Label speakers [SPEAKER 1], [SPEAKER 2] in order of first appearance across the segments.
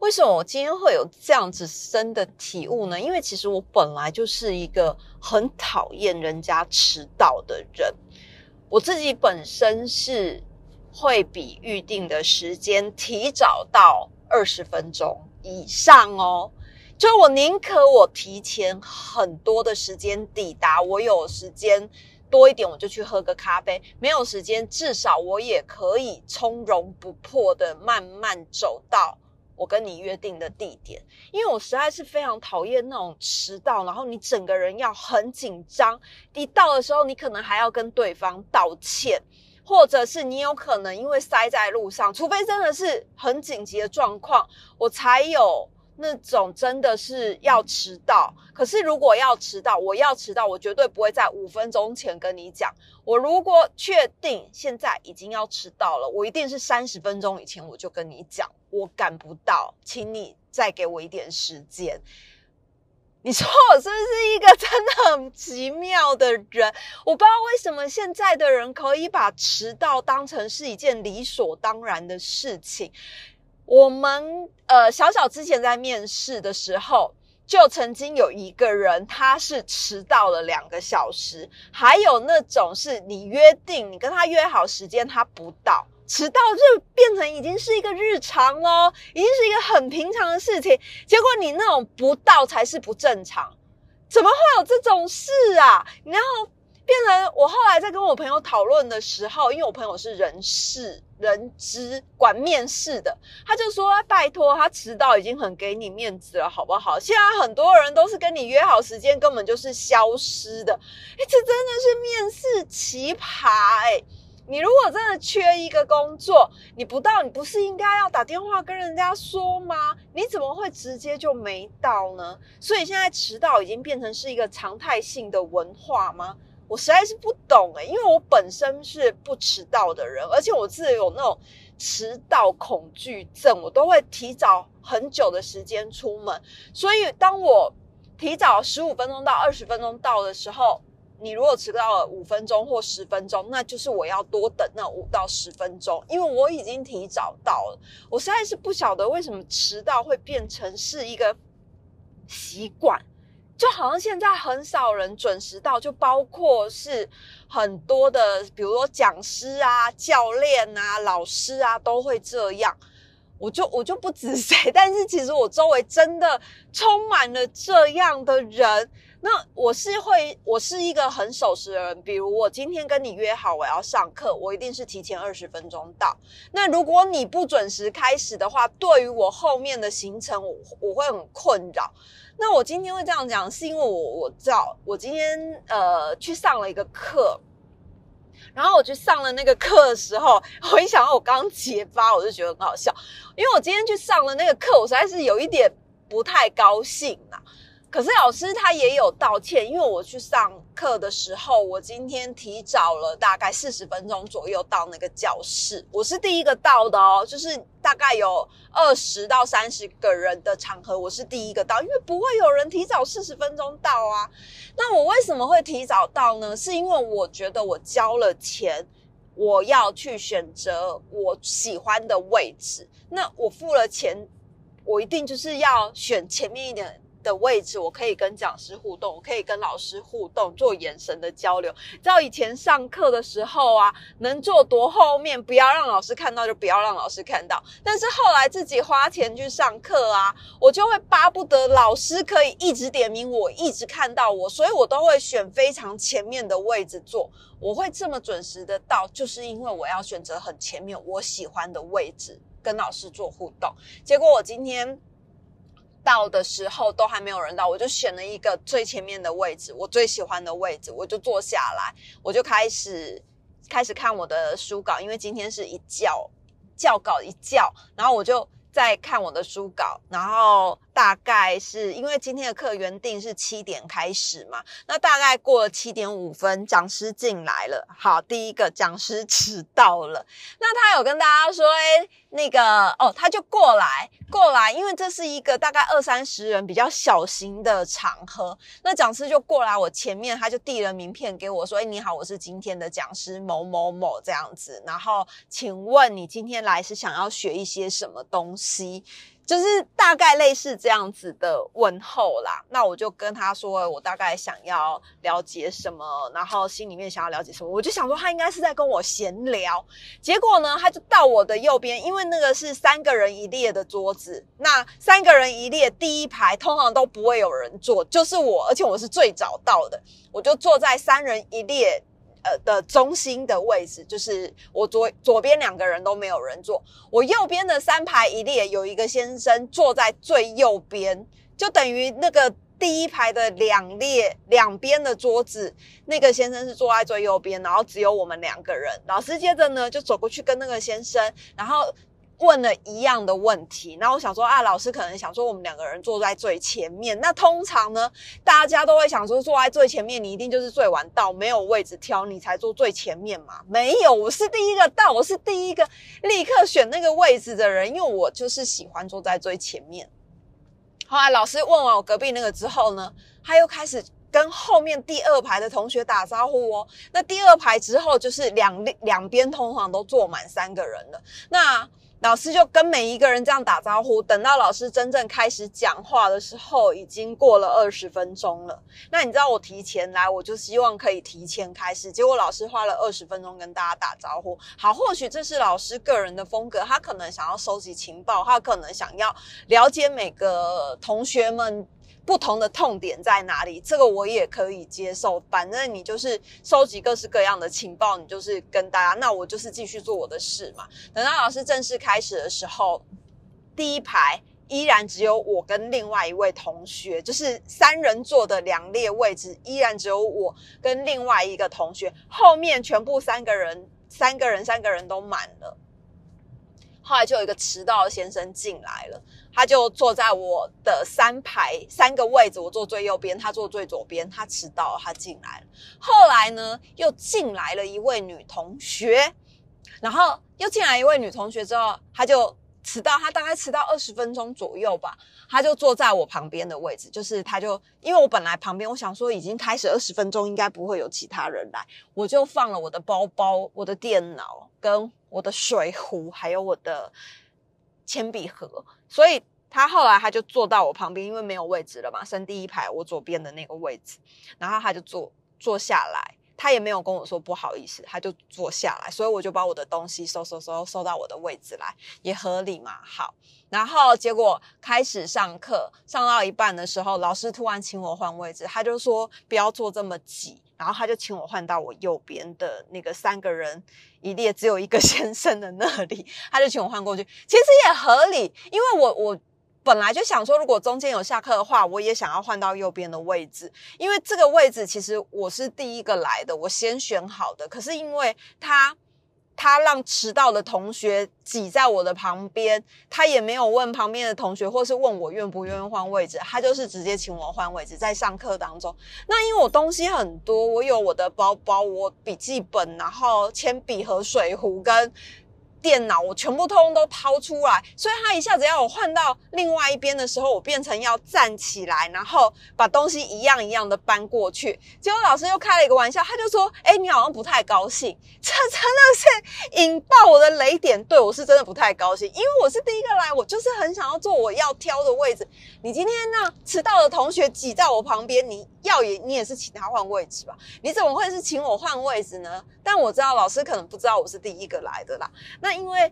[SPEAKER 1] 为什么我今天会有这样子深的体悟呢？因为其实我本来就是一个很讨厌人家迟到的人。我自己本身是会比预定的时间提早到二十分钟以上哦。就我宁可我提前很多的时间抵达，我有时间多一点，我就去喝个咖啡；没有时间，至少我也可以从容不迫的慢慢走到我跟你约定的地点。因为我实在是非常讨厌那种迟到，然后你整个人要很紧张，一到的时候你可能还要跟对方道歉，或者是你有可能因为塞在路上，除非真的是很紧急的状况，我才有。那种真的是要迟到，可是如果要迟到，我要迟到，我绝对不会在五分钟前跟你讲。我如果确定现在已经要迟到了，我一定是三十分钟以前我就跟你讲，我赶不到，请你再给我一点时间。你说我是不是一个真的很奇妙的人？我不知道为什么现在的人可以把迟到当成是一件理所当然的事情。我们呃，小小之前在面试的时候，就曾经有一个人，他是迟到了两个小时，还有那种是你约定，你跟他约好时间，他不到，迟到就变成已经是一个日常哦，已经是一个很平常的事情。结果你那种不到才是不正常，怎么会有这种事啊？然后。变成我后来在跟我朋友讨论的时候，因为我朋友是人事、人资管面试的，他就说：“拜托，他迟到已经很给你面子了，好不好？现在很多人都是跟你约好时间，根本就是消失的。哎，这真的是面试奇葩哎！你如果真的缺一个工作，你不到，你不是应该要打电话跟人家说吗？你怎么会直接就没到呢？所以现在迟到已经变成是一个常态性的文化吗？”我实在是不懂诶，因为我本身是不迟到的人，而且我自己有那种迟到恐惧症，我都会提早很久的时间出门。所以当我提早十五分钟到二十分钟到的时候，你如果迟到了五分钟或十分钟，那就是我要多等那五到十分钟，因为我已经提早到了。我实在是不晓得为什么迟到会变成是一个习惯。就好像现在很少人准时到，就包括是很多的，比如说讲师啊、教练啊、老师啊，都会这样。我就我就不 指谁，但是其实我周围真的充满了这样的人。那我是会，我是一个很守时的人。比如我今天跟你约好我要上课，我一定是提前二十分钟到。那如果你不准时开始的话，对于我后面的行程，我我会很困扰。那我今天会这样讲，是因为我我知道我今天呃去上了一个课，然后我去上了那个课的时候，我一想到我刚结巴，我就觉得很好笑，因为我今天去上了那个课，我实在是有一点不太高兴啊。可是老师他也有道歉，因为我去上课的时候，我今天提早了大概四十分钟左右到那个教室，我是第一个到的哦，就是大概有二十到三十个人的场合，我是第一个到，因为不会有人提早四十分钟到啊。那我为什么会提早到呢？是因为我觉得我交了钱，我要去选择我喜欢的位置，那我付了钱，我一定就是要选前面一点。的位置，我可以跟讲师互动，我可以跟老师互动，做眼神的交流。知道以前上课的时候啊，能坐多后面，不要让老师看到，就不要让老师看到。但是后来自己花钱去上课啊，我就会巴不得老师可以一直点名我，一直看到我，所以我都会选非常前面的位置坐。我会这么准时的到，就是因为我要选择很前面我喜欢的位置跟老师做互动。结果我今天。到的时候都还没有人到，我就选了一个最前面的位置，我最喜欢的位置，我就坐下来，我就开始开始看我的书稿，因为今天是一教教稿一教，然后我就在看我的书稿，然后。大概是因为今天的课原定是七点开始嘛，那大概过了七点五分，讲师进来了。好，第一个讲师迟到了，那他有跟大家说，哎，那个哦，他就过来过来，因为这是一个大概二三十人比较小型的场合，那讲师就过来我前面，他就递了名片给我说，哎，你好，我是今天的讲师某某某这样子，然后请问你今天来是想要学一些什么东西？就是大概类似这样子的问候啦，那我就跟他说，我大概想要了解什么，然后心里面想要了解什么，我就想说他应该是在跟我闲聊。结果呢，他就到我的右边，因为那个是三个人一列的桌子，那三个人一列第一排通常都不会有人坐，就是我，而且我是最早到的，我就坐在三人一列。的中心的位置，就是我左左边两个人都没有人坐，我右边的三排一列有一个先生坐在最右边，就等于那个第一排的两列两边的桌子，那个先生是坐在最右边，然后只有我们两个人。老师接着呢就走过去跟那个先生，然后。问了一样的问题，那我想说啊，老师可能想说我们两个人坐在最前面。那通常呢，大家都会想说坐在最前面，你一定就是最晚到，没有位置挑，你才坐最前面嘛？没有，我是第一个到，我是第一个立刻选那个位置的人，因为我就是喜欢坐在最前面。后来老师问完我隔壁那个之后呢，他又开始跟后面第二排的同学打招呼哦。那第二排之后就是两两边通常都坐满三个人了。那老师就跟每一个人这样打招呼，等到老师真正开始讲话的时候，已经过了二十分钟了。那你知道我提前来，我就希望可以提前开始，结果老师花了二十分钟跟大家打招呼。好，或许这是老师个人的风格，他可能想要收集情报，他可能想要了解每个同学们。不同的痛点在哪里？这个我也可以接受。反正你就是收集各式各样的情报，你就是跟大家。那我就是继续做我的事嘛。等到老师正式开始的时候，第一排依然只有我跟另外一位同学，就是三人座的两列位置，依然只有我跟另外一个同学。后面全部三个人，三个人，三个人都满了。后来就有一个迟到的先生进来了。他就坐在我的三排三个位置，我坐最右边，他坐最左边。他迟到，他进来了。后来呢，又进来了一位女同学，然后又进来一位女同学之后，他就迟到，他大概迟到二十分钟左右吧。他就坐在我旁边的位置，就是他就因为我本来旁边，我想说已经开始二十分钟，应该不会有其他人来，我就放了我的包包、我的电脑、跟我的水壶，还有我的铅笔盒。所以他后来他就坐到我旁边，因为没有位置了嘛，升第一排我左边的那个位置，然后他就坐坐下来，他也没有跟我说不好意思，他就坐下来，所以我就把我的东西收收收收到我的位置来，也合理嘛。好，然后结果开始上课，上到一半的时候，老师突然请我换位置，他就说不要坐这么挤。然后他就请我换到我右边的那个三个人一列只有一个先生的那里，他就请我换过去。其实也合理，因为我我本来就想说，如果中间有下课的话，我也想要换到右边的位置，因为这个位置其实我是第一个来的，我先选好的。可是因为他。他让迟到的同学挤在我的旁边，他也没有问旁边的同学，或是问我愿不愿意换位置，他就是直接请我换位置。在上课当中，那因为我东西很多，我有我的包包、我笔记本，然后铅笔和水壶跟。电脑我全部通通都掏出来，所以他一下子要我换到另外一边的时候，我变成要站起来，然后把东西一样一样的搬过去。结果老师又开了一个玩笑，他就说：“哎，你好像不太高兴。”这真的是引爆我的雷点。对我是真的不太高兴，因为我是第一个来，我就是很想要坐我要挑的位置。你今天让迟到的同学挤在我旁边，你要也你也是请他换位置吧？你怎么会是请我换位置呢？但我知道老师可能不知道我是第一个来的啦。那因为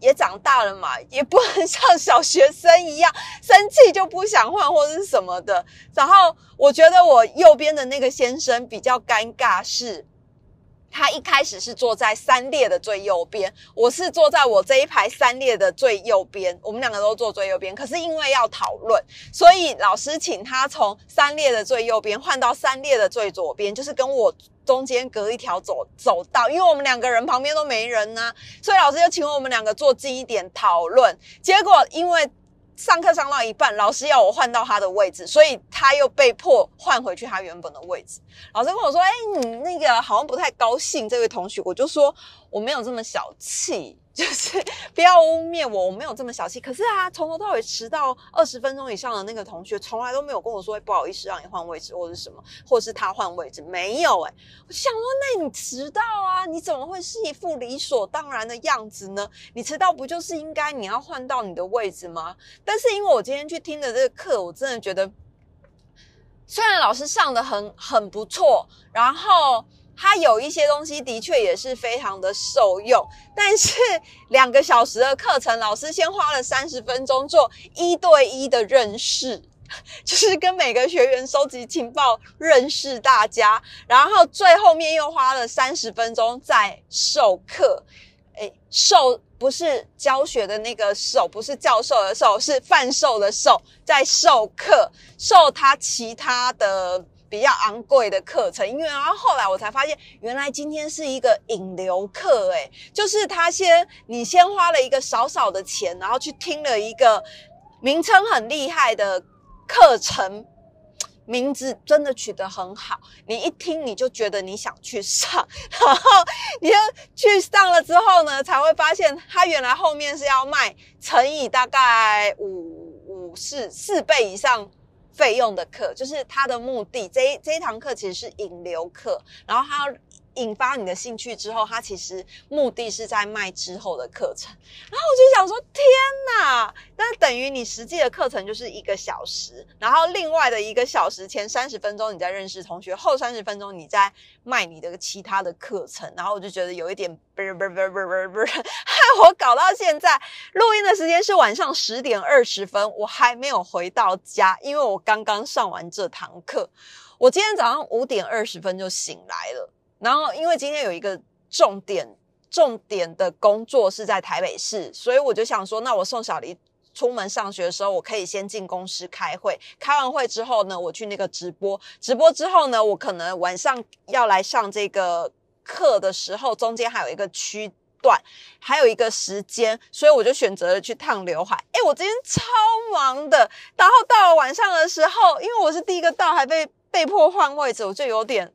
[SPEAKER 1] 也长大了嘛，也不能像小学生一样 生气就不想换或者是什么的。然后我觉得我右边的那个先生比较尴尬，是他一开始是坐在三列的最右边，我是坐在我这一排三列的最右边，我们两个都坐最右边。可是因为要讨论，所以老师请他从三列的最右边换到三列的最左边，就是跟我。中间隔一条走走道，因为我们两个人旁边都没人呢，所以老师就请我们两个坐近一点讨论。结果因为上课上到一半，老师要我换到他的位置，所以他又被迫换回去他原本的位置。老师跟我说：“哎，你那个好像不太高兴，这位同学。”我就说：“我没有这么小气。” 就是不要污蔑我，我没有这么小气。可是啊，从头到尾迟到二十分钟以上的那个同学，从来都没有跟我说不好意思让你换位置，或者什么，或是他换位置，没有哎。我想说，那你迟到啊？你怎么会是一副理所当然的样子呢？你迟到不就是应该你要换到你的位置吗？但是因为我今天去听的这个课，我真的觉得，虽然老师上的很很不错，然后。他有一些东西的确也是非常的受用，但是两个小时的课程，老师先花了三十分钟做一对一的认识，就是跟每个学员收集情报、认识大家，然后最后面又花了三十分钟在授课。诶，授不是教学的那个授，不是教授的授，是贩售的授，在授课，授他其他的。比较昂贵的课程，因为然后后来我才发现，原来今天是一个引流课，诶，就是他先你先花了一个少少的钱，然后去听了一个名称很厉害的课程，名字真的取得很好，你一听你就觉得你想去上，然后你就去上了之后呢，才会发现他原来后面是要卖乘以大概五五四四倍以上。费用的课就是他的目的，这一这一堂课其实是引流课，然后它引发你的兴趣之后，它其实目的是在卖之后的课程。然后我就想说，天哪！那等于你实际的课程就是一个小时，然后另外的一个小时前三十分钟你在认识同学，后三十分钟你在卖你的其他的课程。然后我就觉得有一点不不不不不不，害我搞到现在录音的时间是晚上十点二十分，我还没有回到家，因为我刚刚上完这堂课。我今天早上五点二十分就醒来了。然后，因为今天有一个重点重点的工作是在台北市，所以我就想说，那我送小黎出门上学的时候，我可以先进公司开会。开完会之后呢，我去那个直播，直播之后呢，我可能晚上要来上这个课的时候，中间还有一个区段，还有一个时间，所以我就选择了去烫刘海。哎，我今天超忙的。然后到了晚上的时候，因为我是第一个到，还被被迫换位置，我就有点。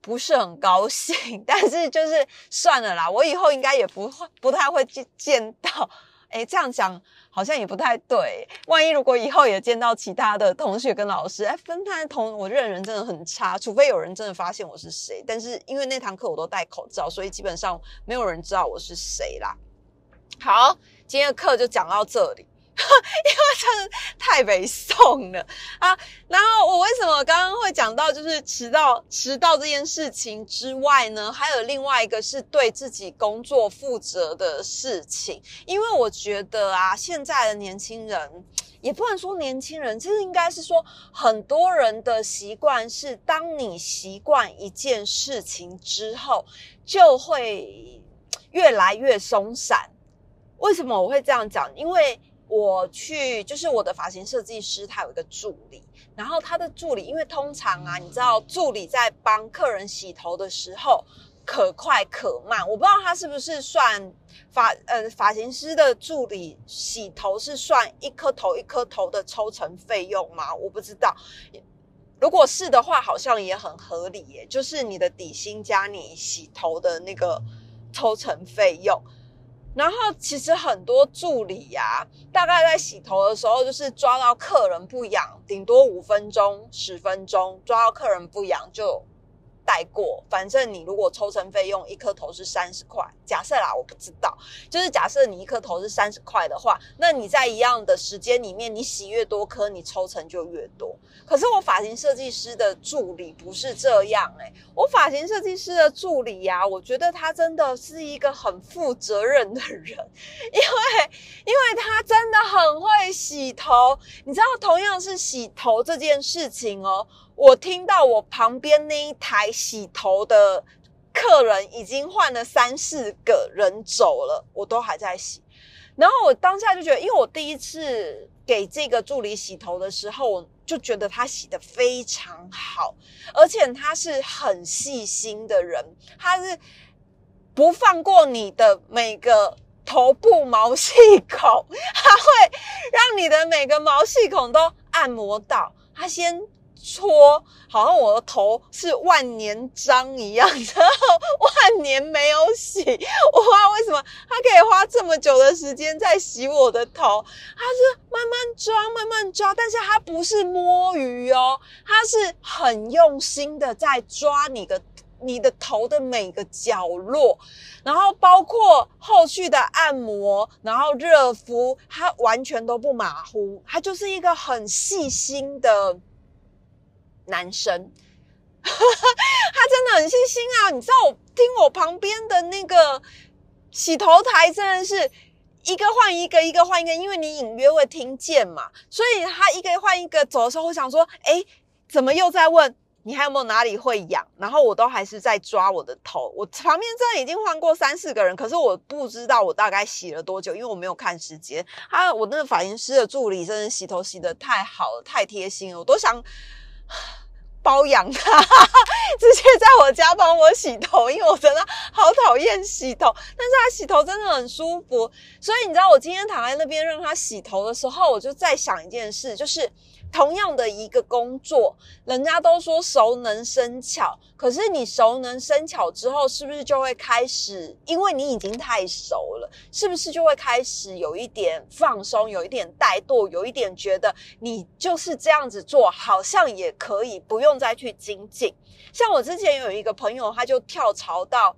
[SPEAKER 1] 不是很高兴，但是就是算了啦，我以后应该也不会不太会见见到。哎，这样讲好像也不太对。万一如果以后也见到其他的同学跟老师，哎，分派同我认人真的很差，除非有人真的发现我是谁。但是因为那堂课我都戴口罩，所以基本上没有人知道我是谁啦。好，今天的课就讲到这里。因为真的太没送了啊！然后我为什么刚刚会讲到就是迟到迟到这件事情之外呢？还有另外一个是对自己工作负责的事情。因为我觉得啊，现在的年轻人也不能说年轻人，其实应该是说很多人的习惯是，当你习惯一件事情之后，就会越来越松散。为什么我会这样讲？因为我去，就是我的发型设计师，他有一个助理，然后他的助理，因为通常啊，你知道助理在帮客人洗头的时候，可快可慢，我不知道他是不是算发呃发型师的助理洗头是算一颗头一颗头的抽成费用吗？我不知道，如果是的话，好像也很合理耶，就是你的底薪加你洗头的那个抽成费用。然后其实很多助理呀，大概在洗头的时候，就是抓到客人不痒，顶多五分钟、十分钟，抓到客人不痒就。带过，反正你如果抽成费用一颗头是三十块，假设啦，我不知道，就是假设你一颗头是三十块的话，那你在一样的时间里面，你洗越多颗，你抽成就越多。可是我发型设计师的助理不是这样诶，我发型设计师的助理呀，我觉得他真的是一个很负责任的人，因为因为他真的很会洗头，你知道，同样是洗头这件事情哦。我听到我旁边那一台洗头的客人已经换了三四个人走了，我都还在洗。然后我当下就觉得，因为我第一次给这个助理洗头的时候，我就觉得他洗的非常好，而且他是很细心的人，他是不放过你的每个。头部毛细孔，它会让你的每个毛细孔都按摩到。它先。搓，好像我的头是万年脏一样，然后万年没有洗。我不知道为什么他可以花这么久的时间在洗我的头，他是慢慢抓，慢慢抓，但是他不是摸鱼哦，他是很用心的在抓你的你的头的每个角落，然后包括后续的按摩，然后热敷，他完全都不马虎，他就是一个很细心的。男生，他真的很细心啊！你知道，我听我旁边的那个洗头台，真的是一个换一个，一个换一个，因为你隐约会听见嘛，所以他一个换一个走的时候，我想说，哎，怎么又在问你还有没有哪里会痒？然后我都还是在抓我的头。我旁边真的已经换过三四个人，可是我不知道我大概洗了多久，因为我没有看时间。他我那个发型师的助理真的洗头洗的太好了，太贴心了，我都想。包养他，直接在我家帮我洗头，因为我真的好讨厌洗头，但是他洗头真的很舒服，所以你知道我今天躺在那边让他洗头的时候，我就在想一件事，就是。同样的一个工作，人家都说熟能生巧，可是你熟能生巧之后，是不是就会开始？因为你已经太熟了，是不是就会开始有一点放松，有一点怠惰，有一点觉得你就是这样子做，好像也可以不用再去精进。像我之前有一个朋友，他就跳槽到。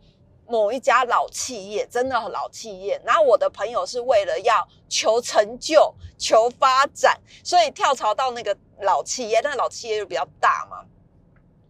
[SPEAKER 1] 某一家老企业，真的很老企业。然后我的朋友是为了要求成就、求发展，所以跳槽到那个老企业。那老企业就比较大嘛。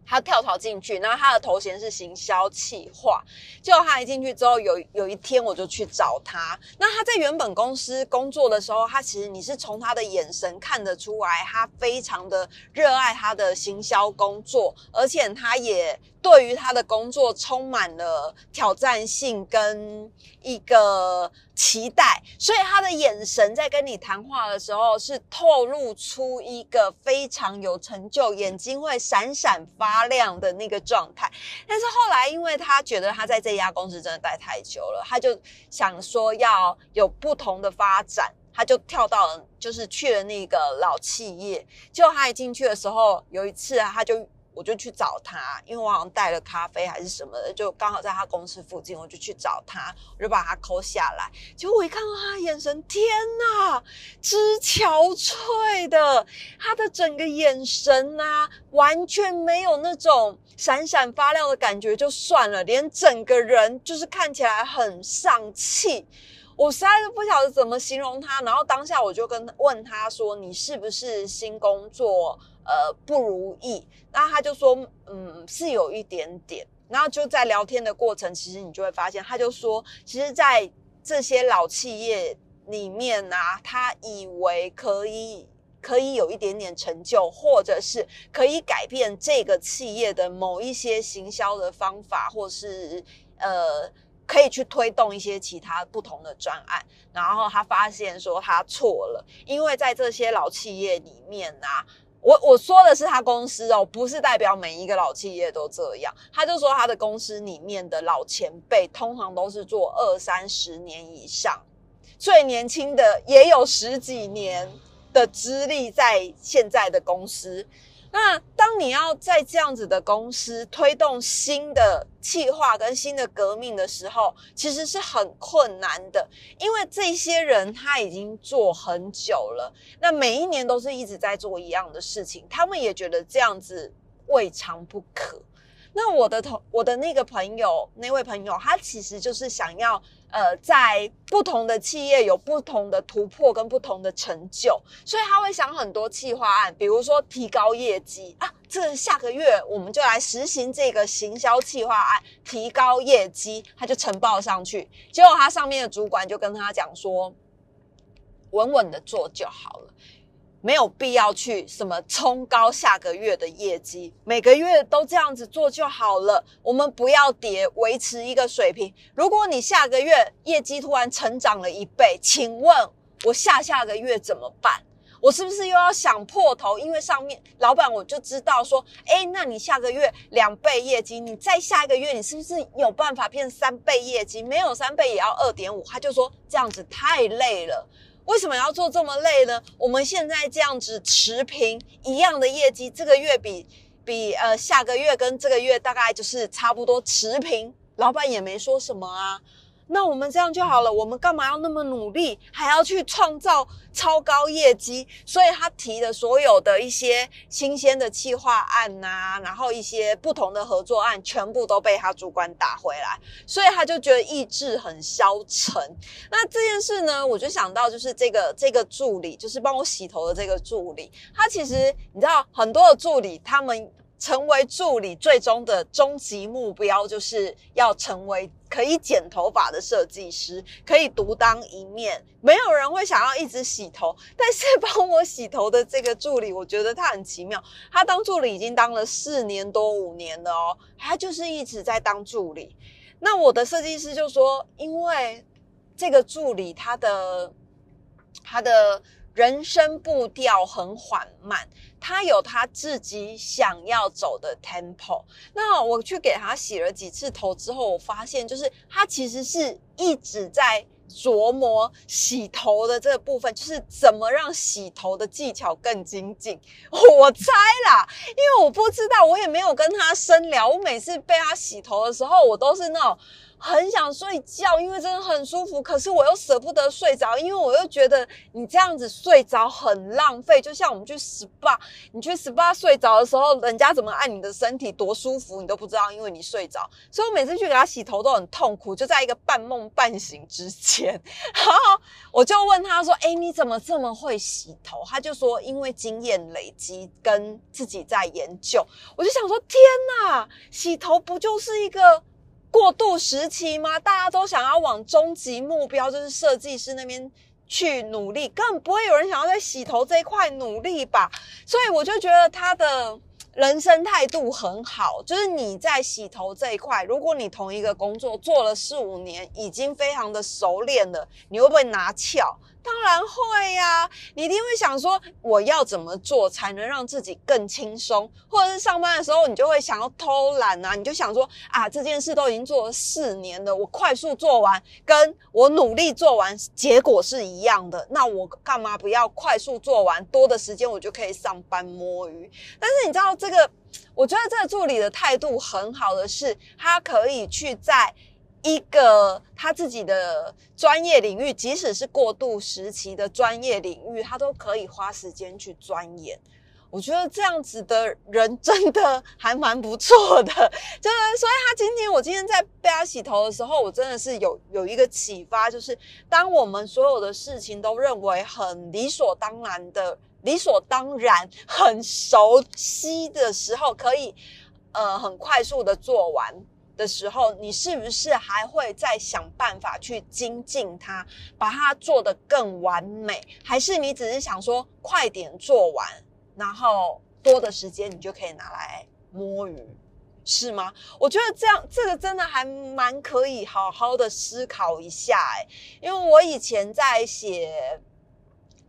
[SPEAKER 1] 他跳槽进去，然后他的头衔是行销企划。结果他一进去之后，有有一天我就去找他。那他在原本公司工作的时候，他其实你是从他的眼神看得出来，他非常的热爱他的行销工作，而且他也。对于他的工作充满了挑战性跟一个期待，所以他的眼神在跟你谈话的时候是透露出一个非常有成就、眼睛会闪闪发亮的那个状态。但是后来，因为他觉得他在这家公司真的待太久了，他就想说要有不同的发展，他就跳到了就是去了那个老企业。结果他一进去的时候，有一次啊，他就。我就去找他，因为我好像带了咖啡还是什么的，就刚好在他公司附近，我就去找他，我就把他抠下来。结果我一看到他眼神，天呐，之憔悴的，他的整个眼神啊，完全没有那种闪闪发亮的感觉，就算了，连整个人就是看起来很丧气。我实在是不晓得怎么形容他。然后当下我就跟问他说：“你是不是新工作？”呃，不如意，那他就说，嗯，是有一点点。然后就在聊天的过程，其实你就会发现，他就说，其实，在这些老企业里面啊，他以为可以可以有一点点成就，或者是可以改变这个企业的某一些行销的方法，或是呃，可以去推动一些其他不同的专案。然后他发现说他错了，因为在这些老企业里面啊。我我说的是他公司哦，不是代表每一个老企业都这样。他就说他的公司里面的老前辈通常都是做二三十年以上，最年轻的也有十几年的资历在现在的公司。那当你要在这样子的公司推动新的计划跟新的革命的时候，其实是很困难的，因为这些人他已经做很久了，那每一年都是一直在做一样的事情，他们也觉得这样子未尝不可。那我的同我的那个朋友，那位朋友，他其实就是想要。呃，在不同的企业有不同的突破跟不同的成就，所以他会想很多企划案，比如说提高业绩啊，这下个月我们就来实行这个行销企划案，提高业绩，他就呈报上去，结果他上面的主管就跟他讲说，稳稳的做就好了。没有必要去什么冲高下个月的业绩，每个月都这样子做就好了。我们不要跌，维持一个水平。如果你下个月业绩突然成长了一倍，请问我下下个月怎么办？我是不是又要想破头？因为上面老板我就知道说，哎，那你下个月两倍业绩，你再下一个月你是不是有办法变三倍业绩？没有三倍也要二点五。他就说这样子太累了。为什么要做这么累呢？我们现在这样子持平一样的业绩，这个月比比呃下个月跟这个月大概就是差不多持平，老板也没说什么啊。那我们这样就好了，我们干嘛要那么努力，还要去创造超高业绩？所以他提的所有的一些新鲜的企划案呐，然后一些不同的合作案，全部都被他主管打回来，所以他就觉得意志很消沉。那这件事呢，我就想到就是这个这个助理，就是帮我洗头的这个助理，他其实你知道很多的助理他们。成为助理最终的终极目标，就是要成为可以剪头发的设计师，可以独当一面。没有人会想要一直洗头，但是帮我洗头的这个助理，我觉得他很奇妙。他当助理已经当了四年多五年了哦，他就是一直在当助理。那我的设计师就说，因为这个助理他的他的。人生步调很缓慢，他有他自己想要走的 tempo。那我去给他洗了几次头之后，我发现就是他其实是一直在琢磨洗头的这个部分，就是怎么让洗头的技巧更精进。我猜啦，因为我不知道，我也没有跟他深聊。我每次被他洗头的时候，我都是那种。很想睡觉，因为真的很舒服。可是我又舍不得睡着，因为我又觉得你这样子睡着很浪费。就像我们去 SPA，你去 SPA 睡着的时候，人家怎么按你的身体多舒服，你都不知道，因为你睡着。所以我每次去给他洗头都很痛苦，就在一个半梦半醒之间。然后我就问他说：“哎，你怎么这么会洗头？”他就说：“因为经验累积跟自己在研究。”我就想说：“天哪，洗头不就是一个？”过渡时期吗？大家都想要往终极目标，就是设计师那边去努力，根本不会有人想要在洗头这一块努力吧？所以我就觉得他的人生态度很好，就是你在洗头这一块，如果你同一个工作做了四五年，已经非常的熟练了，你会不会拿翘？当然会呀，你一定会想说我要怎么做才能让自己更轻松，或者是上班的时候你就会想要偷懒啊，你就想说啊这件事都已经做了四年了，我快速做完，跟我努力做完结果是一样的，那我干嘛不要快速做完，多的时间我就可以上班摸鱼？但是你知道这个，我觉得这个助理的态度很好的是，他可以去在。一个他自己的专业领域，即使是过渡时期的专业领域，他都可以花时间去钻研。我觉得这样子的人真的还蛮不错的。就是，所以他今天，我今天在被他洗头的时候，我真的是有有一个启发，就是当我们所有的事情都认为很理所当然的、理所当然、很熟悉的时候，可以呃很快速的做完。的时候，你是不是还会再想办法去精进它，把它做得更完美？还是你只是想说快点做完，然后多的时间你就可以拿来摸鱼，是吗？我觉得这样这个真的还蛮可以好好的思考一下哎，因为我以前在写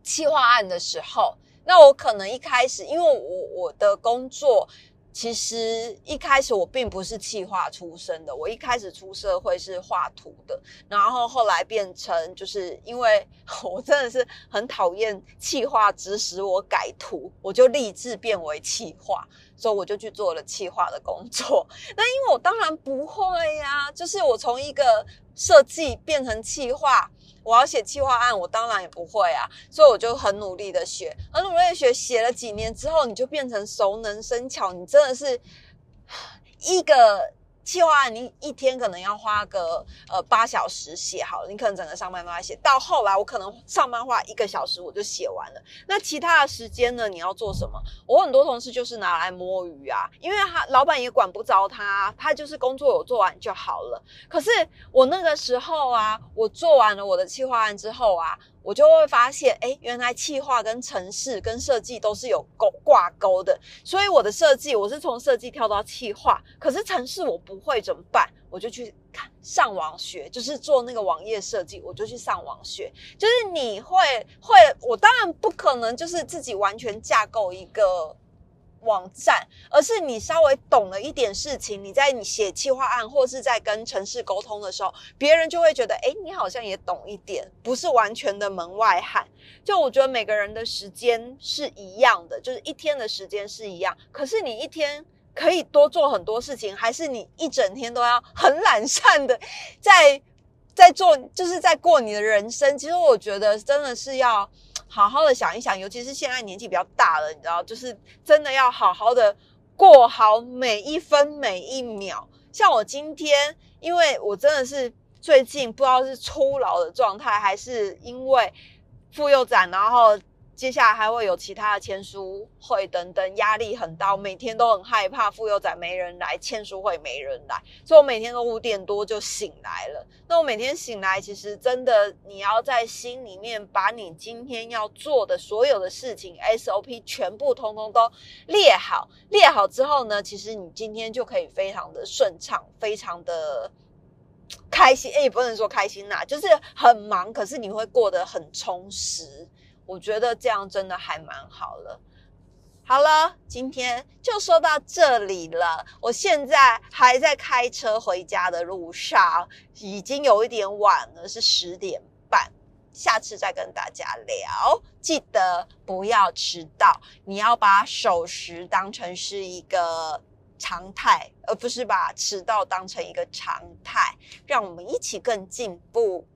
[SPEAKER 1] 企划案的时候，那我可能一开始因为我我的工作。其实一开始我并不是企画出身的，我一开始出社会是画图的，然后后来变成就是因为 我真的是很讨厌企划指使我改图，我就立志变为企划，所以我就去做了企划的工作。那因为我当然不会呀，就是我从一个设计变成企划。我要写企划案，我当然也不会啊，所以我就很努力的学，很努力的学，写了几年之后，你就变成熟能生巧，你真的是一个。计划案你一天可能要花个呃八小时写好了，你可能整个上班都在写。到后来我可能上班花一个小时我就写完了。那其他的时间呢？你要做什么？我很多同事就是拿来摸鱼啊，因为他老板也管不着他，他就是工作有做完就好了。可是我那个时候啊，我做完了我的计划案之后啊。我就会发现，哎，原来企划跟城市跟设计都是有勾挂钩的，所以我的设计我是从设计跳到企划，可是城市我不会怎么办？我就去看上网学，就是做那个网页设计，我就去上网学。就是你会会，我当然不可能就是自己完全架构一个。网站，而是你稍微懂了一点事情，你在你写企划案或是在跟城市沟通的时候，别人就会觉得，哎，你好像也懂一点，不是完全的门外汉。就我觉得每个人的时间是一样的，就是一天的时间是一样，可是你一天可以多做很多事情，还是你一整天都要很懒散的在在做，就是在过你的人生。其实我觉得真的是要。好好的想一想，尤其是现在年纪比较大了，你知道，就是真的要好好的过好每一分每一秒。像我今天，因为我真的是最近不知道是初老的状态，还是因为妇幼展，然后。接下来还会有其他的签书会等等，压力很大，每天都很害怕妇幼仔没人来，签书会没人来，所以我每天都五点多就醒来了。那我每天醒来，其实真的你要在心里面把你今天要做的所有的事情 SOP 全部通通都列好，列好之后呢，其实你今天就可以非常的顺畅，非常的开心。哎，也不能说开心啦，就是很忙，可是你会过得很充实。我觉得这样真的还蛮好了。好了，今天就说到这里了。我现在还在开车回家的路上，已经有一点晚了，是十点半。下次再跟大家聊，记得不要迟到。你要把守时当成是一个常态，而不是把迟到当成一个常态。让我们一起更进步。